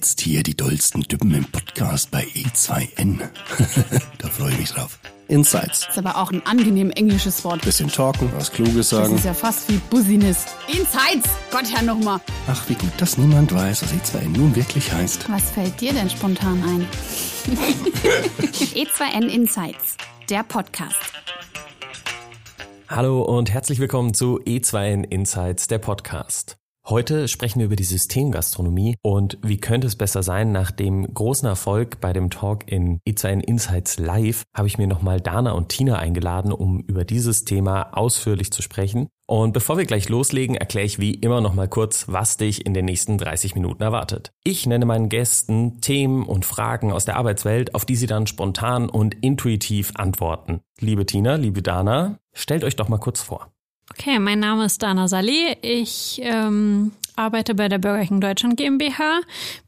jetzt hier die dollsten Düppen im Podcast bei E2N. da freue ich mich drauf. Insights. Das ist aber auch ein angenehm englisches Wort. Bisschen talken, was Kluges Das sagen. ist ja fast wie Business. Insights! Gott, Herr nochmal. Ach, wie gut, dass niemand weiß, was E2N nun wirklich heißt. Was fällt dir denn spontan ein? E2N Insights, der Podcast. Hallo und herzlich willkommen zu E2N Insights, der Podcast. Heute sprechen wir über die Systemgastronomie und wie könnte es besser sein, nach dem großen Erfolg bei dem Talk in E2N Insights Live habe ich mir nochmal Dana und Tina eingeladen, um über dieses Thema ausführlich zu sprechen. Und bevor wir gleich loslegen, erkläre ich wie immer nochmal kurz, was dich in den nächsten 30 Minuten erwartet. Ich nenne meinen Gästen Themen und Fragen aus der Arbeitswelt, auf die sie dann spontan und intuitiv antworten. Liebe Tina, liebe Dana, stellt euch doch mal kurz vor. Okay, mein Name ist Dana Saleh. Ich ähm, arbeite bei der Burger King Deutschland GmbH,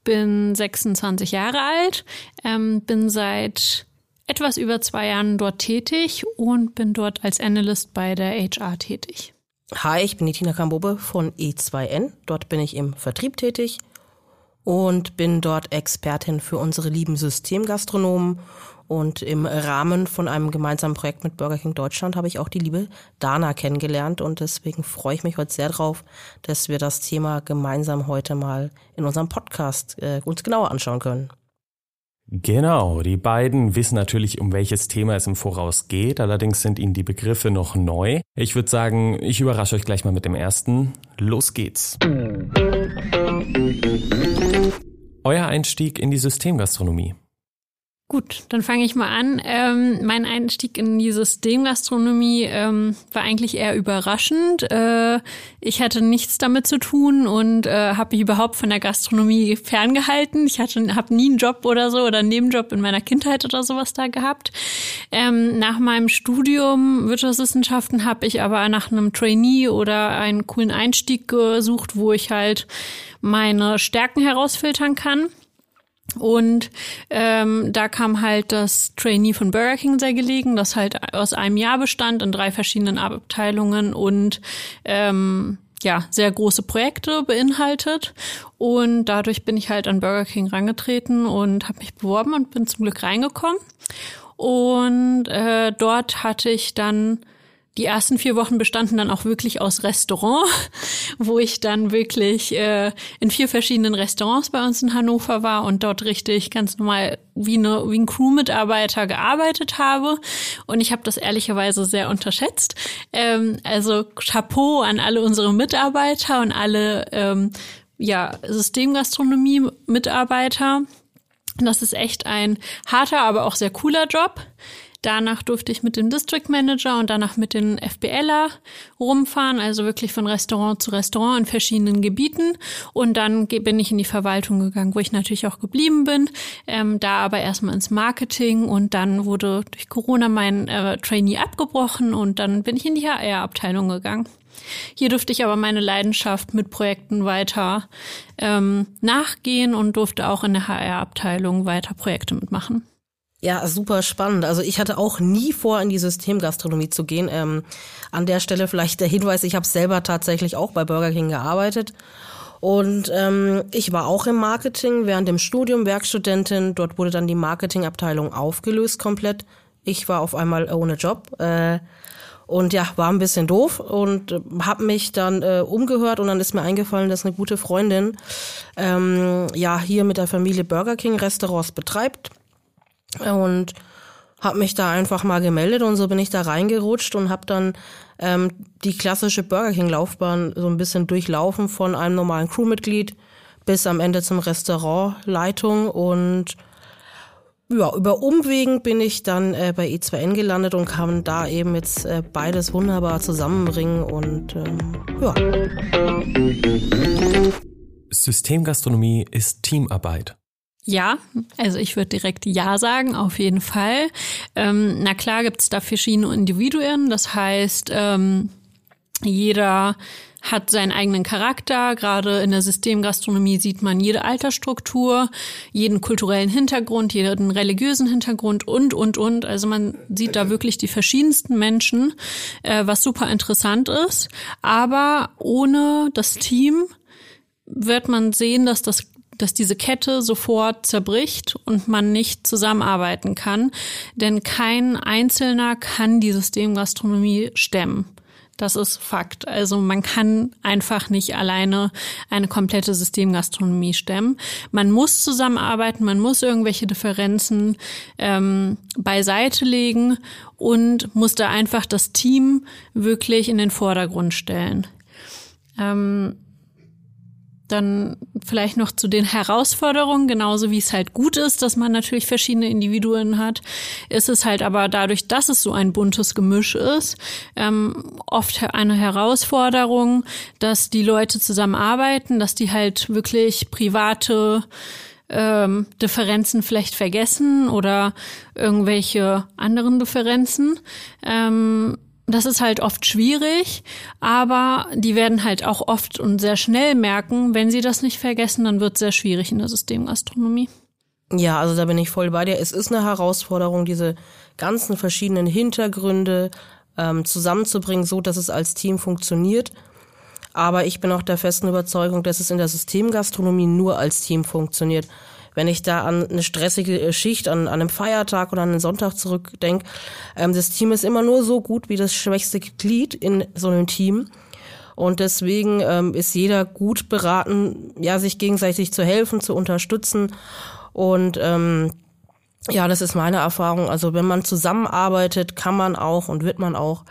bin 26 Jahre alt, ähm, bin seit etwas über zwei Jahren dort tätig und bin dort als Analyst bei der HR tätig. Hi, ich bin die Tina Kambobe von E2N. Dort bin ich im Vertrieb tätig und bin dort Expertin für unsere lieben Systemgastronomen. Und im Rahmen von einem gemeinsamen Projekt mit Burger King Deutschland habe ich auch die liebe Dana kennengelernt. Und deswegen freue ich mich heute sehr drauf, dass wir das Thema gemeinsam heute mal in unserem Podcast äh, uns genauer anschauen können. Genau, die beiden wissen natürlich, um welches Thema es im Voraus geht, allerdings sind ihnen die Begriffe noch neu. Ich würde sagen, ich überrasche euch gleich mal mit dem ersten. Los geht's. Euer Einstieg in die Systemgastronomie. Gut, dann fange ich mal an. Ähm, mein Einstieg in die Systemgastronomie ähm, war eigentlich eher überraschend. Äh, ich hatte nichts damit zu tun und äh, habe mich überhaupt von der Gastronomie ferngehalten. Ich hatte habe nie einen Job oder so oder einen Nebenjob in meiner Kindheit oder sowas da gehabt. Ähm, nach meinem Studium Wirtschaftswissenschaften habe ich aber nach einem Trainee oder einen coolen Einstieg gesucht, wo ich halt meine Stärken herausfiltern kann. Und ähm, da kam halt das Trainee von Burger King sehr gelegen, das halt aus einem Jahr bestand in drei verschiedenen Abteilungen und ähm, ja, sehr große Projekte beinhaltet. Und dadurch bin ich halt an Burger King rangetreten und habe mich beworben und bin zum Glück reingekommen. Und äh, dort hatte ich dann die ersten vier Wochen bestanden dann auch wirklich aus Restaurant, wo ich dann wirklich äh, in vier verschiedenen Restaurants bei uns in Hannover war und dort richtig ganz normal wie, eine, wie ein Crewmitarbeiter gearbeitet habe. Und ich habe das ehrlicherweise sehr unterschätzt. Ähm, also Chapeau an alle unsere Mitarbeiter und alle ähm, ja, Systemgastronomie-Mitarbeiter. Das ist echt ein harter, aber auch sehr cooler Job. Danach durfte ich mit dem District Manager und danach mit den FBLer rumfahren, also wirklich von Restaurant zu Restaurant in verschiedenen Gebieten. Und dann bin ich in die Verwaltung gegangen, wo ich natürlich auch geblieben bin. Ähm, da aber erstmal ins Marketing und dann wurde durch Corona mein äh, Trainee abgebrochen und dann bin ich in die HR-Abteilung gegangen. Hier durfte ich aber meine Leidenschaft mit Projekten weiter ähm, nachgehen und durfte auch in der HR-Abteilung weiter Projekte mitmachen. Ja, super spannend. Also ich hatte auch nie vor, in die Systemgastronomie zu gehen. Ähm, an der Stelle vielleicht der Hinweis, ich habe selber tatsächlich auch bei Burger King gearbeitet. Und ähm, ich war auch im Marketing während dem Studium Werkstudentin. Dort wurde dann die Marketingabteilung aufgelöst komplett. Ich war auf einmal ohne Job. Äh, und ja, war ein bisschen doof und habe mich dann äh, umgehört und dann ist mir eingefallen, dass eine gute Freundin ähm, ja hier mit der Familie Burger King Restaurants betreibt und habe mich da einfach mal gemeldet und so bin ich da reingerutscht und habe dann ähm, die klassische Burger King Laufbahn so ein bisschen durchlaufen von einem normalen Crewmitglied bis am Ende zum Restaurantleitung und ja, über Umwegen bin ich dann äh, bei E2N gelandet und kann da eben jetzt äh, beides wunderbar zusammenbringen und ähm, ja. Systemgastronomie ist Teamarbeit. Ja, also ich würde direkt Ja sagen, auf jeden Fall. Ähm, na klar gibt's da verschiedene Individuen, das heißt, ähm, jeder hat seinen eigenen Charakter. Gerade in der Systemgastronomie sieht man jede Altersstruktur, jeden kulturellen Hintergrund, jeden religiösen Hintergrund und, und, und. Also man sieht da wirklich die verschiedensten Menschen, äh, was super interessant ist. Aber ohne das Team wird man sehen, dass das dass diese Kette sofort zerbricht und man nicht zusammenarbeiten kann. Denn kein Einzelner kann die Systemgastronomie stemmen. Das ist Fakt. Also man kann einfach nicht alleine eine komplette Systemgastronomie stemmen. Man muss zusammenarbeiten, man muss irgendwelche Differenzen ähm, beiseite legen und muss da einfach das Team wirklich in den Vordergrund stellen. Ähm, dann vielleicht noch zu den Herausforderungen, genauso wie es halt gut ist, dass man natürlich verschiedene Individuen hat, ist es halt aber dadurch, dass es so ein buntes Gemisch ist, ähm, oft eine Herausforderung, dass die Leute zusammenarbeiten, dass die halt wirklich private ähm, Differenzen vielleicht vergessen oder irgendwelche anderen Differenzen. Ähm, das ist halt oft schwierig, aber die werden halt auch oft und sehr schnell merken, wenn sie das nicht vergessen, dann wird es sehr schwierig in der Systemgastronomie. Ja, also da bin ich voll bei dir. Es ist eine Herausforderung, diese ganzen verschiedenen Hintergründe ähm, zusammenzubringen, so dass es als Team funktioniert. Aber ich bin auch der festen Überzeugung, dass es in der Systemgastronomie nur als Team funktioniert. Wenn ich da an eine stressige äh, Schicht, an, an einem Feiertag oder an einen Sonntag zurückdenke, ähm, das Team ist immer nur so gut wie das schwächste Glied in so einem Team. Und deswegen ähm, ist jeder gut beraten, ja, sich gegenseitig zu helfen, zu unterstützen. Und ähm, ja, das ist meine Erfahrung. Also wenn man zusammenarbeitet, kann man auch und wird man auch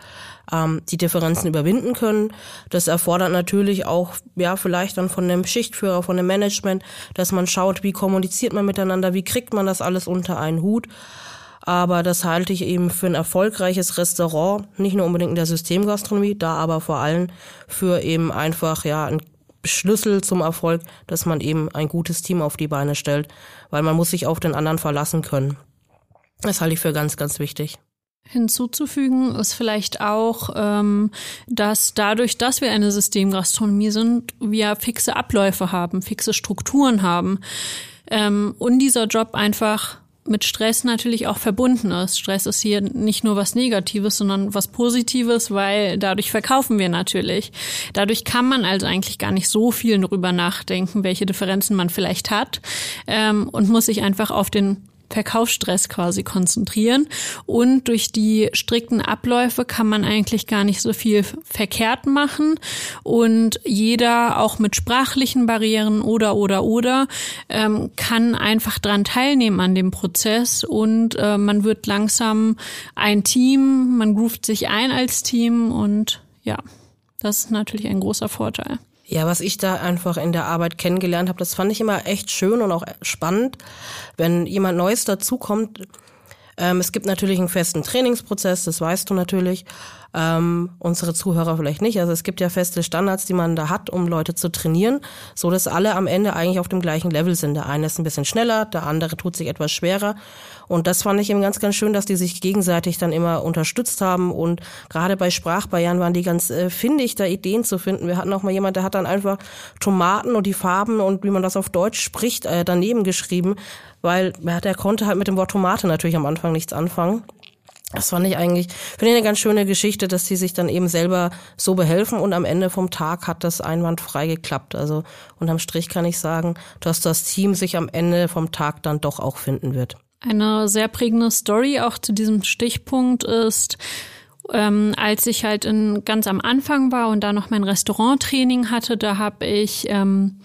ähm, die Differenzen überwinden können. Das erfordert natürlich auch, ja, vielleicht dann von dem Schichtführer, von dem Management, dass man schaut, wie kommuniziert man miteinander, wie kriegt man das alles unter einen Hut. Aber das halte ich eben für ein erfolgreiches Restaurant, nicht nur unbedingt in der Systemgastronomie, da aber vor allem für eben einfach, ja, ein Schlüssel zum Erfolg, dass man eben ein gutes Team auf die Beine stellt, weil man muss sich auf den anderen verlassen können. Das halte ich für ganz, ganz wichtig. Hinzuzufügen ist vielleicht auch, ähm, dass dadurch, dass wir eine Systemgastronomie sind, wir fixe Abläufe haben, fixe Strukturen haben ähm, und dieser Job einfach mit Stress natürlich auch verbunden ist. Stress ist hier nicht nur was Negatives, sondern was Positives, weil dadurch verkaufen wir natürlich. Dadurch kann man also eigentlich gar nicht so viel darüber nachdenken, welche Differenzen man vielleicht hat ähm, und muss sich einfach auf den Verkaufsstress quasi konzentrieren. Und durch die strikten Abläufe kann man eigentlich gar nicht so viel verkehrt machen. Und jeder, auch mit sprachlichen Barrieren oder, oder, oder, ähm, kann einfach dran teilnehmen an dem Prozess. Und äh, man wird langsam ein Team, man ruft sich ein als Team und ja, das ist natürlich ein großer Vorteil. Ja, was ich da einfach in der Arbeit kennengelernt habe, das fand ich immer echt schön und auch spannend, wenn jemand Neues dazukommt. Ähm, es gibt natürlich einen festen Trainingsprozess, das weißt du natürlich. Ähm, unsere Zuhörer vielleicht nicht. Also es gibt ja feste Standards, die man da hat, um Leute zu trainieren, so dass alle am Ende eigentlich auf dem gleichen Level sind. Der eine ist ein bisschen schneller, der andere tut sich etwas schwerer. Und das fand ich eben ganz, ganz schön, dass die sich gegenseitig dann immer unterstützt haben. Und gerade bei Sprachbarrieren waren die ganz äh, findig, da Ideen zu finden. Wir hatten auch mal jemand, der hat dann einfach Tomaten und die Farben und wie man das auf Deutsch spricht, äh, daneben geschrieben, weil ja, der konnte halt mit dem Wort Tomate natürlich am Anfang nichts anfangen. Das fand ich eigentlich, finde ich eine ganz schöne Geschichte, dass sie sich dann eben selber so behelfen und am Ende vom Tag hat das einwandfrei geklappt. Also unterm Strich kann ich sagen, dass das Team sich am Ende vom Tag dann doch auch finden wird. Eine sehr prägende Story auch zu diesem Stichpunkt ist, ähm, als ich halt in, ganz am Anfang war und da noch mein Restauranttraining hatte, da habe ich ähm,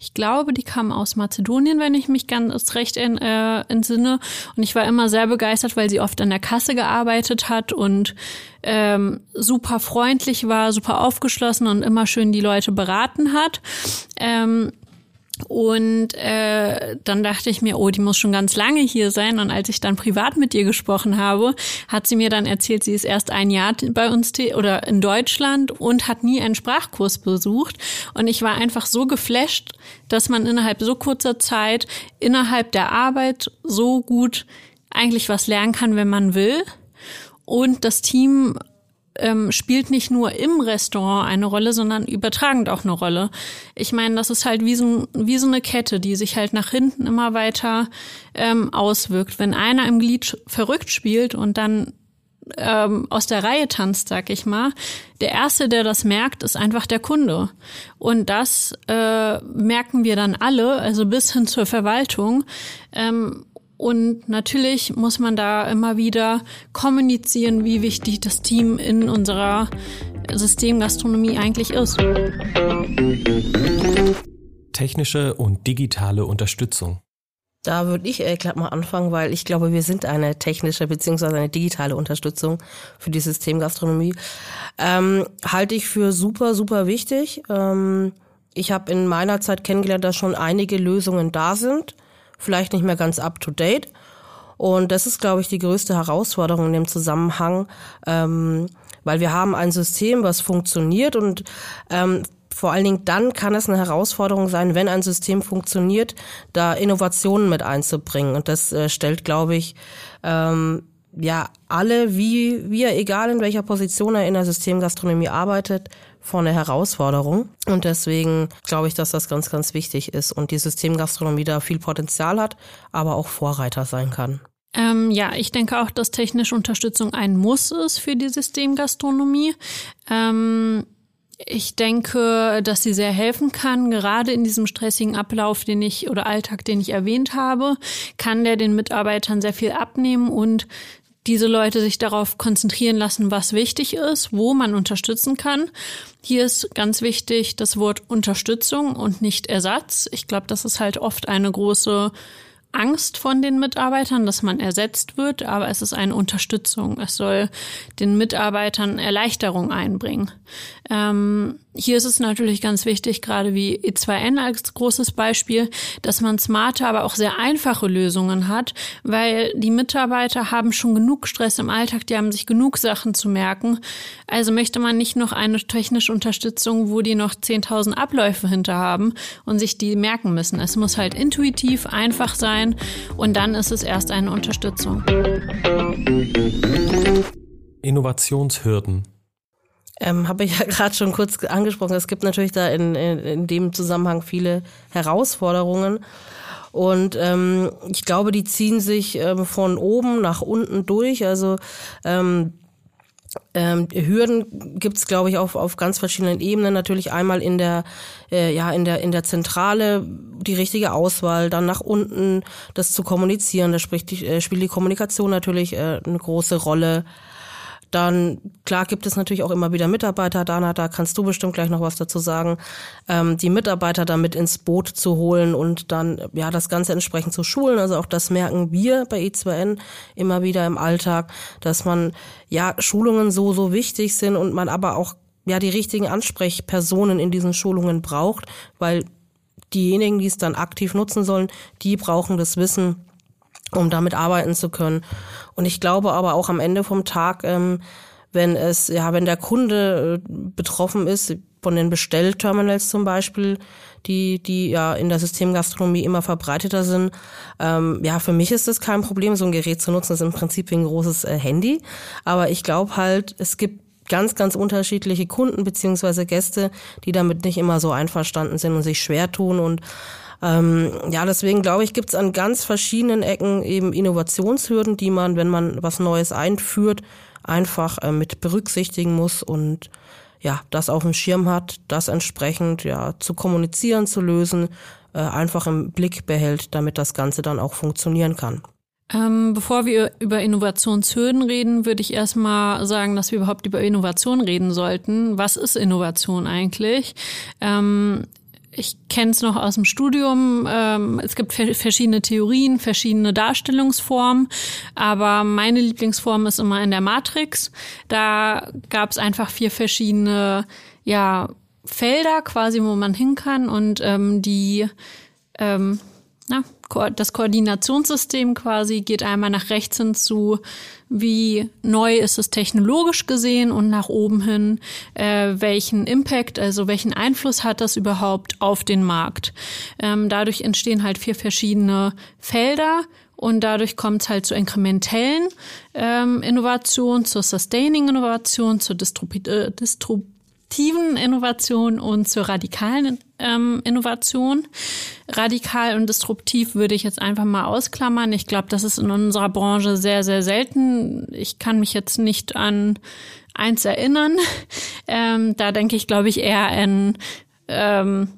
ich glaube, die kam aus Mazedonien, wenn ich mich ganz recht in, äh, entsinne. Und ich war immer sehr begeistert, weil sie oft an der Kasse gearbeitet hat und ähm, super freundlich war, super aufgeschlossen und immer schön die Leute beraten hat. Ähm, und äh, dann dachte ich mir, oh, die muss schon ganz lange hier sein. Und als ich dann privat mit ihr gesprochen habe, hat sie mir dann erzählt, sie ist erst ein Jahr bei uns oder in Deutschland und hat nie einen Sprachkurs besucht. Und ich war einfach so geflasht, dass man innerhalb so kurzer Zeit, innerhalb der Arbeit so gut eigentlich was lernen kann, wenn man will. Und das Team ähm, spielt nicht nur im Restaurant eine Rolle, sondern übertragend auch eine Rolle. Ich meine, das ist halt wie so, wie so eine Kette, die sich halt nach hinten immer weiter ähm, auswirkt. Wenn einer im Glied verrückt spielt und dann ähm, aus der Reihe tanzt, sag ich mal, der erste, der das merkt, ist einfach der Kunde. Und das äh, merken wir dann alle, also bis hin zur Verwaltung. Ähm, und natürlich muss man da immer wieder kommunizieren, wie wichtig das Team in unserer Systemgastronomie eigentlich ist. Technische und digitale Unterstützung. Da würde ich äh, glatt mal anfangen, weil ich glaube, wir sind eine technische beziehungsweise eine digitale Unterstützung für die Systemgastronomie. Ähm, halte ich für super, super wichtig. Ähm, ich habe in meiner Zeit kennengelernt, dass schon einige Lösungen da sind, vielleicht nicht mehr ganz up-to-date. Und das ist, glaube ich, die größte Herausforderung in dem Zusammenhang, ähm, weil wir haben ein System, was funktioniert und ähm, vor allen Dingen dann kann es eine Herausforderung sein, wenn ein System funktioniert, da Innovationen mit einzubringen. Und das äh, stellt, glaube ich, ähm, ja alle, wie wir, egal in welcher Position er in der Systemgastronomie arbeitet, vor eine Herausforderung. Und deswegen glaube ich, dass das ganz, ganz wichtig ist und die Systemgastronomie da viel Potenzial hat, aber auch Vorreiter sein kann. Ähm, ja, ich denke auch, dass technische Unterstützung ein Muss ist für die Systemgastronomie. Ähm ich denke, dass sie sehr helfen kann. Gerade in diesem stressigen Ablauf, den ich oder Alltag, den ich erwähnt habe, kann der den Mitarbeitern sehr viel abnehmen und diese Leute sich darauf konzentrieren lassen, was wichtig ist, wo man unterstützen kann. Hier ist ganz wichtig das Wort Unterstützung und nicht Ersatz. Ich glaube, das ist halt oft eine große Angst von den Mitarbeitern, dass man ersetzt wird, aber es ist eine Unterstützung. Es soll den Mitarbeitern Erleichterung einbringen. Ähm, hier ist es natürlich ganz wichtig, gerade wie E2N als großes Beispiel, dass man smarte, aber auch sehr einfache Lösungen hat, weil die Mitarbeiter haben schon genug Stress im Alltag, die haben sich genug Sachen zu merken. Also möchte man nicht noch eine technische Unterstützung, wo die noch 10.000 Abläufe hinter haben und sich die merken müssen. Es muss halt intuitiv, einfach sein und dann ist es erst eine Unterstützung. Innovationshürden. Ähm, Habe ich ja gerade schon kurz angesprochen. Es gibt natürlich da in, in, in dem Zusammenhang viele Herausforderungen. Und ähm, ich glaube, die ziehen sich ähm, von oben nach unten durch. Also ähm, ähm, Hürden gibt es, glaube ich, auf, auf ganz verschiedenen Ebenen. Natürlich einmal in der, äh, ja, in der, in der Zentrale die richtige Auswahl, dann nach unten das zu kommunizieren. Da spricht die, äh, spielt die Kommunikation natürlich äh, eine große Rolle. Dann, klar, gibt es natürlich auch immer wieder Mitarbeiter. Dana, da kannst du bestimmt gleich noch was dazu sagen. Ähm, die Mitarbeiter damit ins Boot zu holen und dann, ja, das Ganze entsprechend zu schulen. Also auch das merken wir bei E2N immer wieder im Alltag, dass man, ja, Schulungen so, so wichtig sind und man aber auch, ja, die richtigen Ansprechpersonen in diesen Schulungen braucht, weil diejenigen, die es dann aktiv nutzen sollen, die brauchen das Wissen, um damit arbeiten zu können. Und ich glaube aber auch am Ende vom Tag, ähm, wenn es, ja, wenn der Kunde äh, betroffen ist, von den Bestellterminals zum Beispiel, die, die ja in der Systemgastronomie immer verbreiteter sind. Ähm, ja, für mich ist es kein Problem, so ein Gerät zu nutzen. Das ist im Prinzip wie ein großes äh, Handy. Aber ich glaube halt, es gibt ganz, ganz unterschiedliche Kunden beziehungsweise Gäste, die damit nicht immer so einverstanden sind und sich schwer tun und ähm, ja, deswegen glaube ich, gibt es an ganz verschiedenen Ecken eben Innovationshürden, die man, wenn man was Neues einführt, einfach äh, mit berücksichtigen muss und ja, das auf dem Schirm hat, das entsprechend ja zu kommunizieren, zu lösen, äh, einfach im Blick behält, damit das Ganze dann auch funktionieren kann. Ähm, bevor wir über Innovationshürden reden, würde ich erstmal sagen, dass wir überhaupt über Innovation reden sollten. Was ist Innovation eigentlich? Ähm, ich kenne es noch aus dem Studium. Ähm, es gibt verschiedene Theorien, verschiedene Darstellungsformen, aber meine Lieblingsform ist immer in der Matrix. Da gab es einfach vier verschiedene ja, Felder quasi, wo man hin kann und ähm, die ähm, na, das Koordinationssystem quasi geht einmal nach rechts hin zu, wie neu ist es technologisch gesehen und nach oben hin, äh, welchen Impact, also welchen Einfluss hat das überhaupt auf den Markt. Ähm, dadurch entstehen halt vier verschiedene Felder und dadurch kommt es halt zu inkrementellen ähm, Innovationen, zur Sustaining Innovation, zur Distru äh, Distru disruptiven Innovation und zur radikalen ähm, Innovation. Radikal und disruptiv würde ich jetzt einfach mal ausklammern. Ich glaube, das ist in unserer Branche sehr, sehr selten. Ich kann mich jetzt nicht an eins erinnern. Ähm, da denke ich, glaube ich, eher an ähm,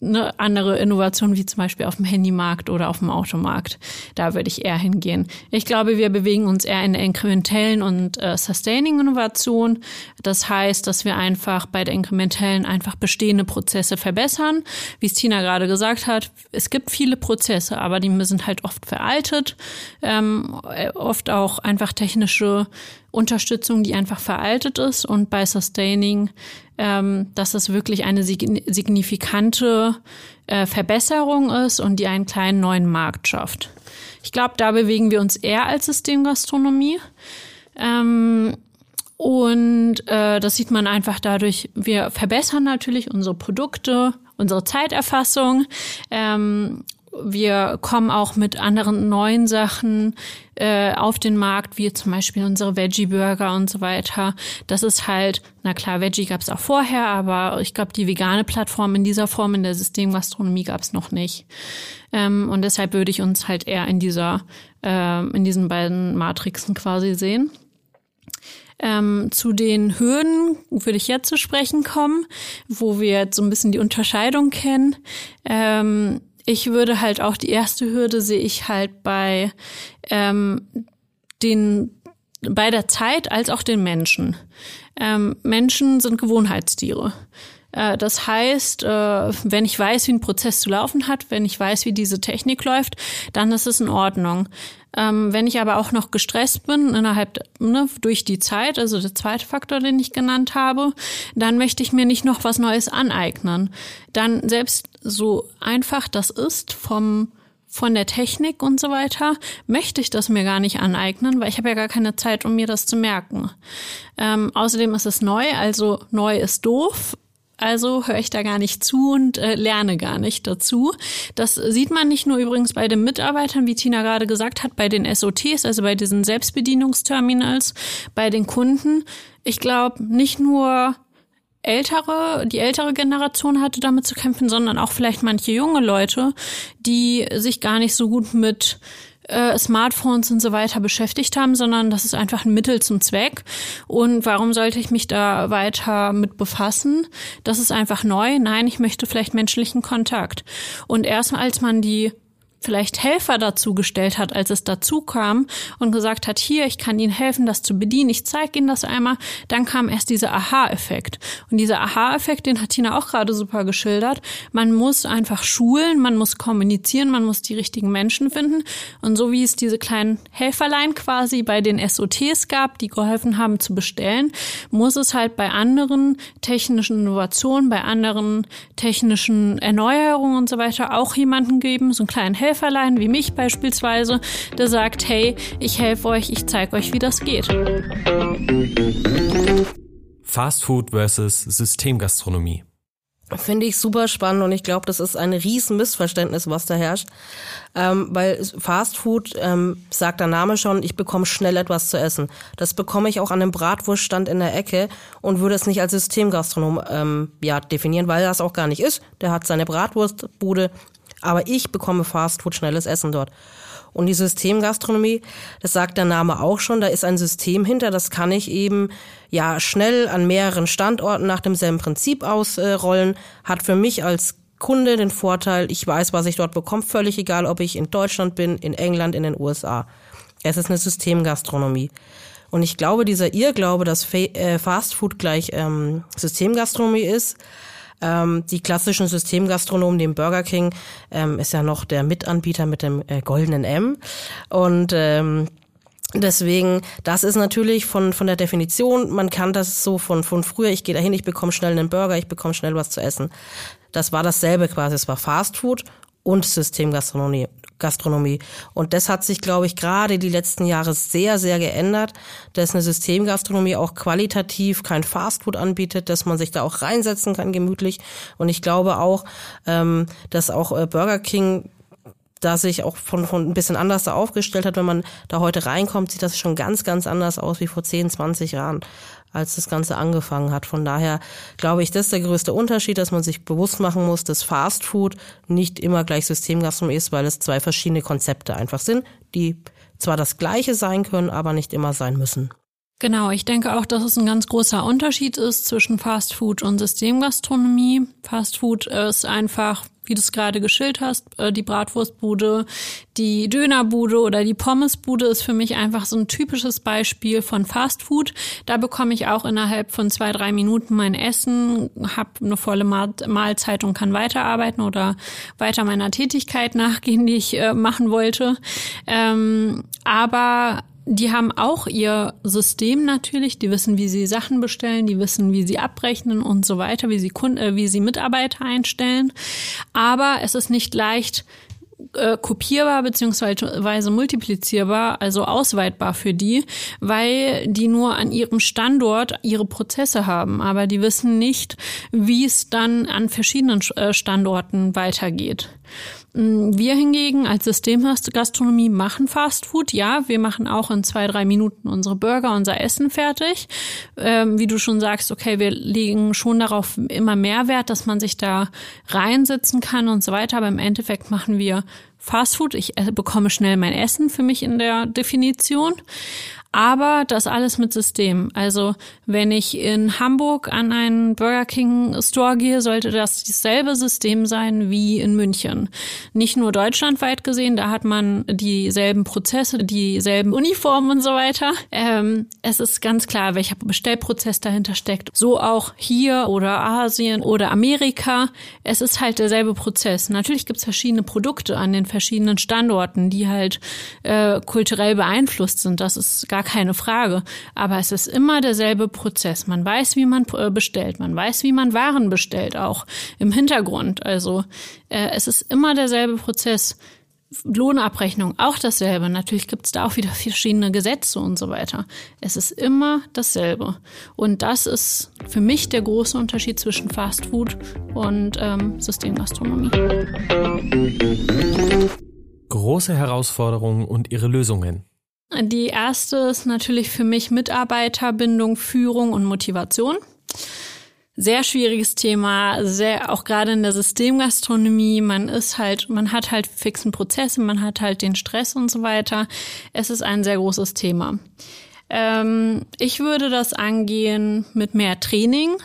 eine andere Innovation wie zum Beispiel auf dem Handymarkt oder auf dem Automarkt. Da würde ich eher hingehen. Ich glaube, wir bewegen uns eher in der inkrementellen und äh, sustaining Innovation. Das heißt, dass wir einfach bei der inkrementellen einfach bestehende Prozesse verbessern. Wie es Tina gerade gesagt hat, es gibt viele Prozesse, aber die sind halt oft veraltet, ähm, oft auch einfach technische Unterstützung, die einfach veraltet ist und bei Sustaining, ähm, dass es wirklich eine signifikante äh, Verbesserung ist und die einen kleinen neuen Markt schafft. Ich glaube, da bewegen wir uns eher als Systemgastronomie. Ähm, und äh, das sieht man einfach dadurch, wir verbessern natürlich unsere Produkte, unsere Zeiterfassung ähm, wir kommen auch mit anderen neuen Sachen äh, auf den Markt, wie zum Beispiel unsere Veggie-Burger und so weiter. Das ist halt, na klar, Veggie gab es auch vorher, aber ich glaube, die vegane Plattform in dieser Form in der Systemgastronomie gab es noch nicht. Ähm, und deshalb würde ich uns halt eher in dieser, äh, in diesen beiden Matrixen quasi sehen. Ähm, zu den Hürden würde ich jetzt zu sprechen kommen, wo wir jetzt so ein bisschen die Unterscheidung kennen. Ähm, ich würde halt auch die erste Hürde sehe ich halt bei ähm, den bei der Zeit als auch den Menschen. Ähm, Menschen sind Gewohnheitstiere. Äh, das heißt, äh, wenn ich weiß, wie ein Prozess zu laufen hat, wenn ich weiß, wie diese Technik läuft, dann ist es in Ordnung. Ähm, wenn ich aber auch noch gestresst bin innerhalb ne, durch die Zeit, also der zweite Faktor, den ich genannt habe, dann möchte ich mir nicht noch was Neues aneignen. Dann selbst so einfach das ist vom von der Technik und so weiter, möchte ich das mir gar nicht aneignen, weil ich habe ja gar keine Zeit, um mir das zu merken. Ähm, außerdem ist es neu, also neu ist doof also höre ich da gar nicht zu und äh, lerne gar nicht dazu. Das sieht man nicht nur übrigens bei den Mitarbeitern, wie Tina gerade gesagt hat, bei den SOTs, also bei diesen Selbstbedienungsterminals, bei den Kunden. Ich glaube, nicht nur ältere, die ältere Generation hatte damit zu kämpfen, sondern auch vielleicht manche junge Leute, die sich gar nicht so gut mit äh, Smartphones und so weiter beschäftigt haben, sondern das ist einfach ein Mittel zum Zweck. Und warum sollte ich mich da weiter mit befassen? Das ist einfach neu. Nein, ich möchte vielleicht menschlichen Kontakt. Und erst als man die vielleicht Helfer dazu gestellt hat, als es dazu kam und gesagt hat, hier, ich kann Ihnen helfen, das zu bedienen, ich zeige Ihnen das einmal, dann kam erst dieser Aha-Effekt. Und dieser Aha-Effekt, den hat Tina auch gerade super geschildert. Man muss einfach schulen, man muss kommunizieren, man muss die richtigen Menschen finden. Und so wie es diese kleinen Helferlein quasi bei den SOTs gab, die geholfen haben zu bestellen, muss es halt bei anderen technischen Innovationen, bei anderen technischen Erneuerungen und so weiter auch jemanden geben, so einen kleinen Helfer Helferlein wie mich beispielsweise, der sagt, hey, ich helfe euch, ich zeige euch, wie das geht. Fast Food versus Systemgastronomie. Finde ich super spannend und ich glaube, das ist ein riesen Missverständnis, was da herrscht. Ähm, weil Fast Food, ähm, sagt der Name schon, ich bekomme schnell etwas zu essen. Das bekomme ich auch an einem Bratwurststand in der Ecke und würde es nicht als Systemgastronom ähm, ja, definieren, weil das auch gar nicht ist. Der hat seine Bratwurstbude, aber ich bekomme Fastfood, schnelles Essen dort. Und die Systemgastronomie, das sagt der Name auch schon, da ist ein System hinter, das kann ich eben ja schnell an mehreren Standorten nach demselben Prinzip ausrollen, hat für mich als Kunde den Vorteil, ich weiß, was ich dort bekomme, völlig egal, ob ich in Deutschland bin, in England, in den USA. Es ist eine Systemgastronomie. Und ich glaube, dieser Irrglaube, dass äh, Fastfood gleich ähm, Systemgastronomie ist, ähm, die klassischen Systemgastronomen, dem Burger King, ähm, ist ja noch der Mitanbieter mit dem äh, goldenen M. Und ähm, Deswegen, das ist natürlich von, von der Definition, man kann das so von, von früher, ich gehe dahin, ich bekomme schnell einen Burger, ich bekomme schnell was zu essen. Das war dasselbe quasi, es war Fast Food und Systemgastronomie. Gastronomie. Und das hat sich, glaube ich, gerade die letzten Jahre sehr, sehr geändert, dass eine Systemgastronomie auch qualitativ kein Fastfood anbietet, dass man sich da auch reinsetzen kann gemütlich. Und ich glaube auch, ähm, dass auch äh, Burger King da sich auch von, von ein bisschen anders da aufgestellt hat. Wenn man da heute reinkommt, sieht das schon ganz, ganz anders aus wie vor 10, 20 Jahren, als das Ganze angefangen hat. Von daher glaube ich, das ist der größte Unterschied, dass man sich bewusst machen muss, dass Fast Food nicht immer gleich Systemgastronomie ist, weil es zwei verschiedene Konzepte einfach sind, die zwar das gleiche sein können, aber nicht immer sein müssen. Genau, ich denke auch, dass es ein ganz großer Unterschied ist zwischen Fast Food und Systemgastronomie. Fast Food ist einfach, wie du es gerade geschildert hast, äh, die Bratwurstbude, die Dönerbude oder die Pommesbude ist für mich einfach so ein typisches Beispiel von Fast Food. Da bekomme ich auch innerhalb von zwei, drei Minuten mein Essen, habe eine volle Mahlzeit und kann weiterarbeiten oder weiter meiner Tätigkeit nachgehen, die ich äh, machen wollte. Ähm, aber die haben auch ihr System natürlich, die wissen, wie sie Sachen bestellen, die wissen, wie sie abrechnen und so weiter, wie sie Kunden, äh, wie sie Mitarbeiter einstellen. Aber es ist nicht leicht äh, kopierbar beziehungsweise multiplizierbar, also ausweitbar für die, weil die nur an ihrem Standort ihre Prozesse haben, aber die wissen nicht, wie es dann an verschiedenen äh, Standorten weitergeht. Mm, wir hingegen als Systemgastronomie machen Fast Food. Ja, wir machen auch in zwei, drei Minuten unsere Burger, unser Essen fertig. Ähm, wie du schon sagst, okay, wir legen schon darauf immer mehr Wert, dass man sich da reinsetzen kann und so weiter. Aber im Endeffekt machen wir Fast Food. Ich äh, bekomme schnell mein Essen für mich in der Definition. Aber das alles mit System. Also wenn ich in Hamburg an einen Burger King Store gehe, sollte das dasselbe System sein wie in München. Nicht nur deutschlandweit gesehen, da hat man dieselben Prozesse, dieselben Uniformen und so weiter. Ähm, es ist ganz klar, welcher Bestellprozess dahinter steckt. So auch hier oder Asien oder Amerika. Es ist halt derselbe Prozess. Natürlich gibt es verschiedene Produkte an den verschiedenen Standorten, die halt äh, kulturell beeinflusst sind. Das ist gar keine Frage. Aber es ist immer derselbe Prozess. Man weiß, wie man äh, bestellt. Man weiß, wie man Waren bestellt, auch im Hintergrund. Also äh, es ist immer derselbe Prozess. Lohnabrechnung auch dasselbe. Natürlich gibt es da auch wieder verschiedene Gesetze und so weiter. Es ist immer dasselbe. Und das ist für mich der große Unterschied zwischen Fast Food und ähm, Systemgastronomie. Große Herausforderungen und ihre Lösungen. Die erste ist natürlich für mich Mitarbeiterbindung, Führung und Motivation. Sehr schwieriges Thema, sehr auch gerade in der Systemgastronomie. Man ist halt, man hat halt fixen Prozesse, man hat halt den Stress und so weiter. Es ist ein sehr großes Thema. Ähm, ich würde das angehen mit mehr Training.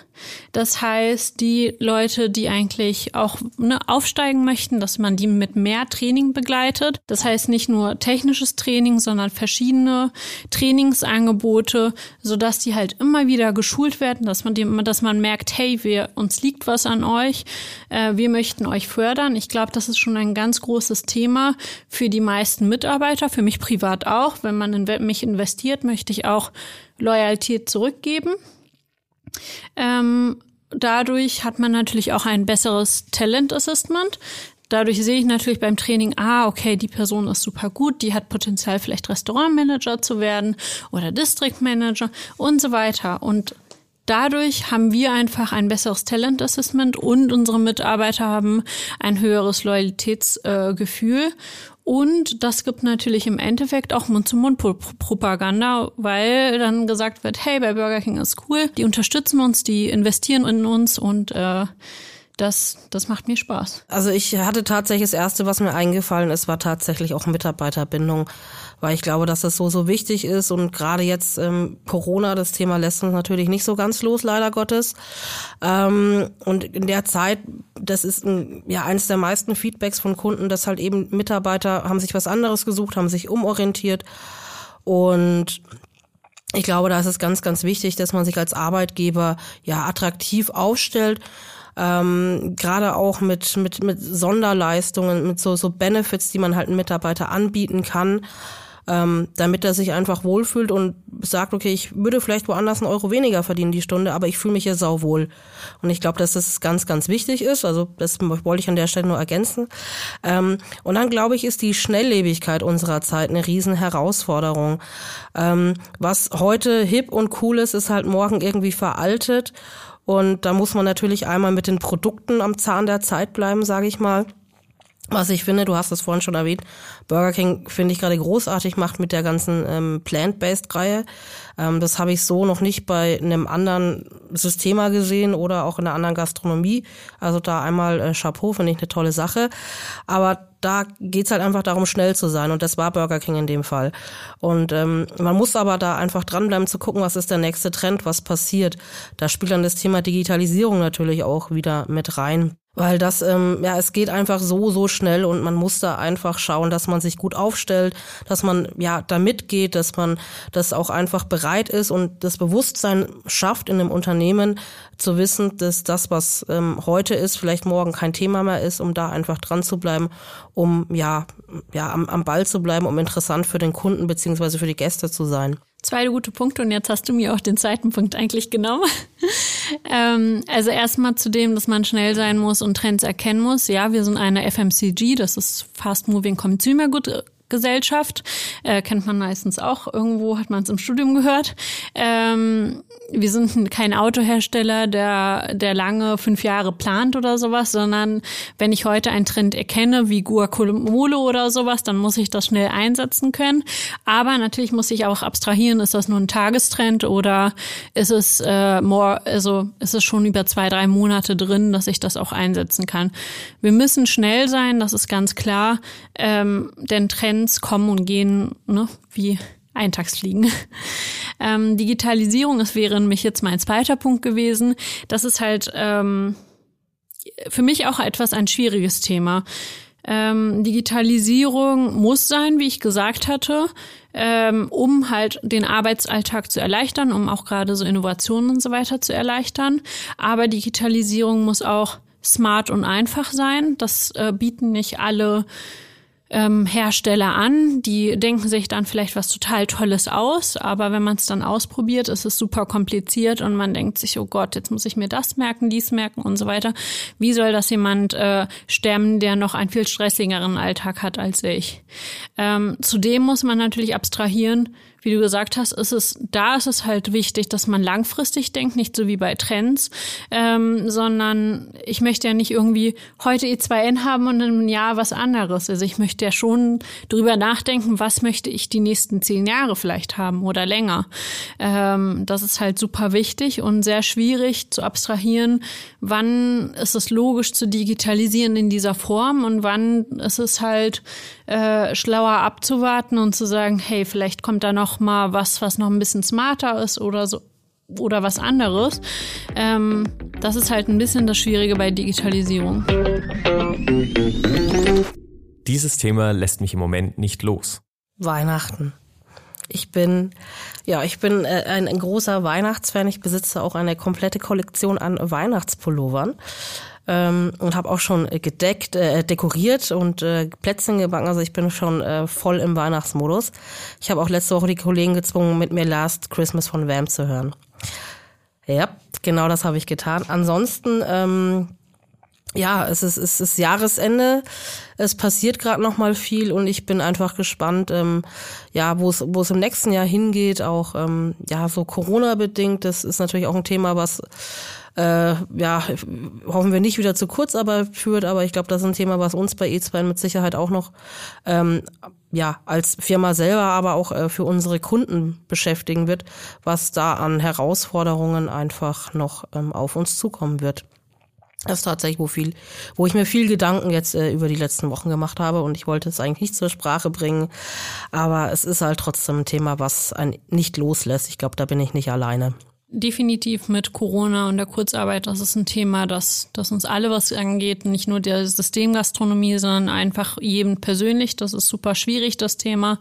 Das heißt, die Leute, die eigentlich auch ne, aufsteigen möchten, dass man die mit mehr Training begleitet. Das heißt nicht nur technisches Training, sondern verschiedene Trainingsangebote, sodass die halt immer wieder geschult werden, dass man, die, dass man merkt, hey, wir, uns liegt was an euch, äh, wir möchten euch fördern. Ich glaube, das ist schon ein ganz großes Thema für die meisten Mitarbeiter, für mich privat auch. Wenn man in mich investiert, möchte ich auch Loyalität zurückgeben. Ähm, dadurch hat man natürlich auch ein besseres Talent Assessment. Dadurch sehe ich natürlich beim Training, ah, okay, die Person ist super gut, die hat Potenzial, vielleicht Restaurantmanager zu werden oder District Manager und so weiter. Und dadurch haben wir einfach ein besseres Talent Assessment und unsere Mitarbeiter haben ein höheres Loyalitätsgefühl. Äh, und das gibt natürlich im Endeffekt auch Mund-zu-Mund-Propaganda, weil dann gesagt wird, hey, bei Burger King ist cool, die unterstützen uns, die investieren in uns und äh, das, das macht mir Spaß. Also ich hatte tatsächlich das Erste, was mir eingefallen ist, war tatsächlich auch Mitarbeiterbindung, weil ich glaube, dass das so, so wichtig ist und gerade jetzt ähm, Corona, das Thema lässt uns natürlich nicht so ganz los, leider Gottes. Ähm, und in der Zeit, das ist ein, ja eines der meisten Feedbacks von Kunden, dass halt eben Mitarbeiter haben sich was anderes gesucht, haben sich umorientiert und ich glaube, da ist es ganz, ganz wichtig, dass man sich als Arbeitgeber ja attraktiv aufstellt ähm, gerade auch mit, mit, mit Sonderleistungen, mit so, so Benefits, die man halt einem Mitarbeiter anbieten kann, ähm, damit er sich einfach wohlfühlt und sagt, okay, ich würde vielleicht woanders einen Euro weniger verdienen die Stunde, aber ich fühle mich hier sauwohl. Und ich glaube, dass das ganz, ganz wichtig ist. Also das wollte ich an der Stelle nur ergänzen. Ähm, und dann glaube ich, ist die Schnelllebigkeit unserer Zeit eine riesen Herausforderung. Ähm, was heute hip und cool ist, ist halt morgen irgendwie veraltet. Und da muss man natürlich einmal mit den Produkten am Zahn der Zeit bleiben, sage ich mal. Was ich finde, du hast es vorhin schon erwähnt, Burger King finde ich gerade großartig macht mit der ganzen ähm, Plant-Based-Reihe. Ähm, das habe ich so noch nicht bei einem anderen Systema gesehen oder auch in einer anderen Gastronomie. Also da einmal äh, Chapeau, finde ich eine tolle Sache. Aber da geht's halt einfach darum, schnell zu sein. Und das war Burger King in dem Fall. Und ähm, man muss aber da einfach dranbleiben zu gucken, was ist der nächste Trend, was passiert. Da spielt dann das Thema Digitalisierung natürlich auch wieder mit rein. Weil das, ähm, ja, es geht einfach so, so schnell und man muss da einfach schauen, dass man sich gut aufstellt, dass man ja da mitgeht, dass man das auch einfach bereit ist und das Bewusstsein schafft in einem Unternehmen zu wissen, dass das, was ähm, heute ist, vielleicht morgen kein Thema mehr ist, um da einfach dran zu bleiben, um ja, ja am, am Ball zu bleiben, um interessant für den Kunden beziehungsweise für die Gäste zu sein. Zwei gute Punkte und jetzt hast du mir auch den zweiten Punkt eigentlich genommen. ähm, also erstmal zu dem, dass man schnell sein muss und Trends erkennen muss. Ja, wir sind eine FMCG, das ist Fast Moving Consumer Good Gesellschaft, äh, kennt man meistens auch, irgendwo hat man es im Studium gehört. Ähm, wir sind kein Autohersteller, der, der lange fünf Jahre plant oder sowas, sondern wenn ich heute einen Trend erkenne, wie Guacamole oder sowas, dann muss ich das schnell einsetzen können. Aber natürlich muss ich auch abstrahieren, ist das nur ein Tagestrend oder ist es äh, more, also ist es schon über zwei, drei Monate drin, dass ich das auch einsetzen kann. Wir müssen schnell sein, das ist ganz klar, ähm, denn Trends kommen und gehen, ne, wie Eintagsfliegen. Ähm, Digitalisierung, das wäre nämlich jetzt mein zweiter Punkt gewesen. Das ist halt ähm, für mich auch etwas ein schwieriges Thema. Ähm, Digitalisierung muss sein, wie ich gesagt hatte, ähm, um halt den Arbeitsalltag zu erleichtern, um auch gerade so Innovationen und so weiter zu erleichtern. Aber Digitalisierung muss auch smart und einfach sein. Das äh, bieten nicht alle ähm, Hersteller an, die denken sich dann vielleicht was total Tolles aus, aber wenn man es dann ausprobiert, ist es super kompliziert und man denkt sich, oh Gott, jetzt muss ich mir das merken, dies merken und so weiter. Wie soll das jemand äh, stemmen, der noch einen viel stressigeren Alltag hat als ich? Ähm, zudem muss man natürlich abstrahieren, wie du gesagt hast, ist es, da ist es halt wichtig, dass man langfristig denkt, nicht so wie bei Trends, ähm, sondern ich möchte ja nicht irgendwie heute E2N haben und in einem Jahr was anderes. Also ich möchte ja schon drüber nachdenken, was möchte ich die nächsten zehn Jahre vielleicht haben oder länger. Ähm, das ist halt super wichtig und sehr schwierig zu abstrahieren, wann ist es logisch zu digitalisieren in dieser Form und wann ist es halt äh, schlauer abzuwarten und zu sagen, hey, vielleicht kommt da noch mal was, was noch ein bisschen smarter ist oder so oder was anderes. Ähm, das ist halt ein bisschen das Schwierige bei Digitalisierung. Dieses Thema lässt mich im Moment nicht los. Weihnachten. Ich bin, ja, ich bin äh, ein, ein großer Weihnachtsfan. Ich besitze auch eine komplette Kollektion an Weihnachtspullovern ähm, und habe auch schon gedeckt, äh, dekoriert und äh, Plätzchen gebacken. Also ich bin schon äh, voll im Weihnachtsmodus. Ich habe auch letzte Woche die Kollegen gezwungen, mit mir Last Christmas von Vamp zu hören. Ja, genau das habe ich getan. Ansonsten ähm, ja, es ist, es ist Jahresende. Es passiert gerade noch mal viel und ich bin einfach gespannt, ähm, ja, wo es wo es im nächsten Jahr hingeht. Auch ähm, ja, so Corona bedingt. Das ist natürlich auch ein Thema, was äh, ja, hoffen wir nicht wieder zu Kurzarbeit führt, aber ich glaube, das ist ein Thema, was uns bei E2 mit Sicherheit auch noch ähm, ja als Firma selber, aber auch äh, für unsere Kunden beschäftigen wird, was da an Herausforderungen einfach noch ähm, auf uns zukommen wird. Das ist tatsächlich, wo viel, wo ich mir viel Gedanken jetzt äh, über die letzten Wochen gemacht habe und ich wollte es eigentlich nicht zur Sprache bringen, aber es ist halt trotzdem ein Thema, was ein nicht loslässt. Ich glaube, da bin ich nicht alleine definitiv mit Corona und der Kurzarbeit, das ist ein Thema, das, das uns alle was angeht, nicht nur der Systemgastronomie, sondern einfach jedem persönlich. Das ist super schwierig, das Thema.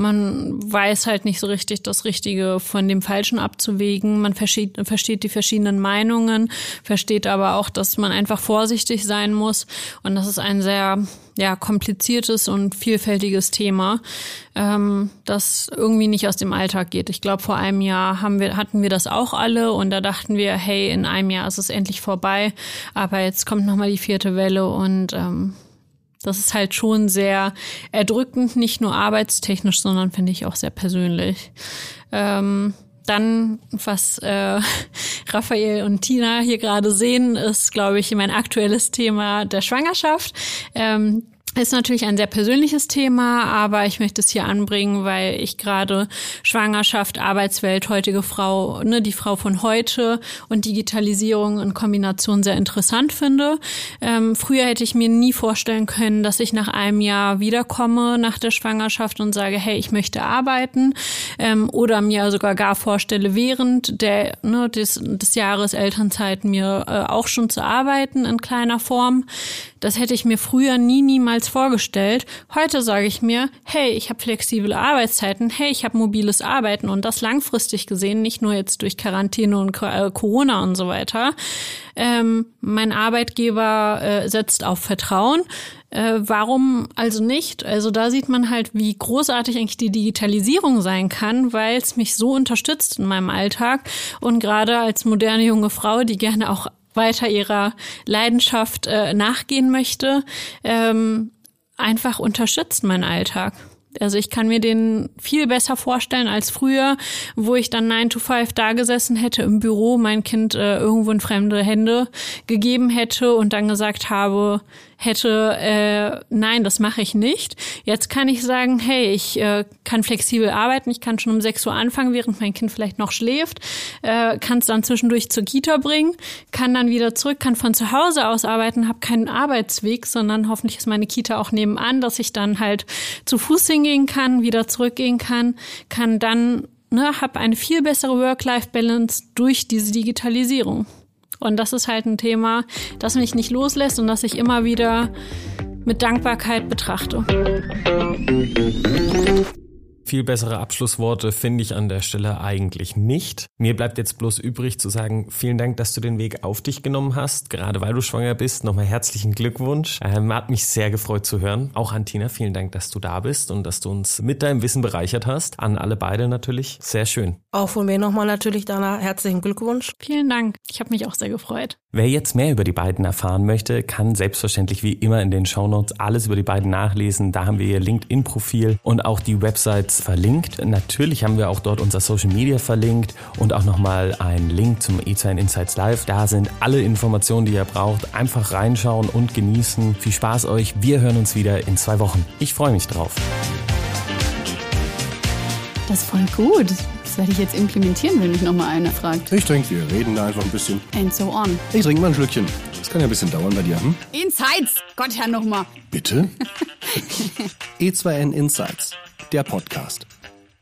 Man weiß halt nicht so richtig das Richtige von dem Falschen abzuwägen. Man versteht, versteht die verschiedenen Meinungen, versteht aber auch, dass man einfach vorsichtig sein muss. Und das ist ein sehr ja, kompliziertes und vielfältiges Thema, ähm, das irgendwie nicht aus dem Alltag geht. Ich glaube, vor einem Jahr haben wir, hatten wir das auch alle und da dachten wir, hey, in einem Jahr ist es endlich vorbei. Aber jetzt kommt nochmal die vierte Welle und ähm, das ist halt schon sehr erdrückend, nicht nur arbeitstechnisch, sondern finde ich auch sehr persönlich. Ähm, dann, was äh, Raphael und Tina hier gerade sehen, ist, glaube ich, mein aktuelles Thema der Schwangerschaft. Ähm, ist natürlich ein sehr persönliches Thema, aber ich möchte es hier anbringen, weil ich gerade Schwangerschaft, Arbeitswelt, heutige Frau, ne, die Frau von heute und Digitalisierung in Kombination sehr interessant finde. Ähm, früher hätte ich mir nie vorstellen können, dass ich nach einem Jahr wiederkomme nach der Schwangerschaft und sage, hey, ich möchte arbeiten ähm, oder mir sogar gar vorstelle, während der, ne, des, des Jahres Elternzeit mir äh, auch schon zu arbeiten in kleiner Form. Das hätte ich mir früher nie, niemals vorgestellt. Heute sage ich mir, hey, ich habe flexible Arbeitszeiten, hey, ich habe mobiles Arbeiten und das langfristig gesehen, nicht nur jetzt durch Quarantäne und äh, Corona und so weiter. Ähm, mein Arbeitgeber äh, setzt auf Vertrauen. Äh, warum also nicht? Also da sieht man halt, wie großartig eigentlich die Digitalisierung sein kann, weil es mich so unterstützt in meinem Alltag. Und gerade als moderne junge Frau, die gerne auch weiter ihrer Leidenschaft äh, nachgehen möchte, ähm, einfach unterstützt mein Alltag. Also ich kann mir den viel besser vorstellen als früher, wo ich dann 9 to 5 da gesessen hätte im Büro, mein Kind äh, irgendwo in fremde Hände gegeben hätte und dann gesagt habe, hätte, äh, nein, das mache ich nicht. Jetzt kann ich sagen, hey, ich äh, kann flexibel arbeiten, ich kann schon um 6 Uhr anfangen, während mein Kind vielleicht noch schläft, äh, kann es dann zwischendurch zur Kita bringen, kann dann wieder zurück, kann von zu Hause aus arbeiten, habe keinen Arbeitsweg, sondern hoffentlich ist meine Kita auch nebenan, dass ich dann halt zu Fuß hingehen kann, wieder zurückgehen kann, kann dann ne, habe eine viel bessere Work-Life-Balance durch diese Digitalisierung. Und das ist halt ein Thema, das mich nicht loslässt und das ich immer wieder mit Dankbarkeit betrachte. Viel bessere Abschlussworte finde ich an der Stelle eigentlich nicht. Mir bleibt jetzt bloß übrig zu sagen, vielen Dank, dass du den Weg auf dich genommen hast, gerade weil du schwanger bist. Nochmal herzlichen Glückwunsch. Ähm, hat mich sehr gefreut zu hören. Auch an Tina, vielen Dank, dass du da bist und dass du uns mit deinem Wissen bereichert hast. An alle beide natürlich. Sehr schön. Auch von mir nochmal natürlich, Dana, herzlichen Glückwunsch. Vielen Dank. Ich habe mich auch sehr gefreut. Wer jetzt mehr über die beiden erfahren möchte, kann selbstverständlich wie immer in den Shownotes alles über die beiden nachlesen. Da haben wir ihr LinkedIn-Profil und auch die Websites verlinkt. Natürlich haben wir auch dort unser Social Media verlinkt und auch nochmal einen Link zum E2 Insights Live. Da sind alle Informationen, die ihr braucht. Einfach reinschauen und genießen. Viel Spaß euch. Wir hören uns wieder in zwei Wochen. Ich freue mich drauf. Das ist voll gut. Das werde ich jetzt implementieren, wenn mich nochmal einer fragt. Ich denke, wir reden da einfach ein bisschen. And so on. Ich trinke mal ein Schlückchen. Das kann ja ein bisschen dauern bei dir, hm? Insights! Gott, Herr, nochmal. Bitte? E2N Insights, der Podcast.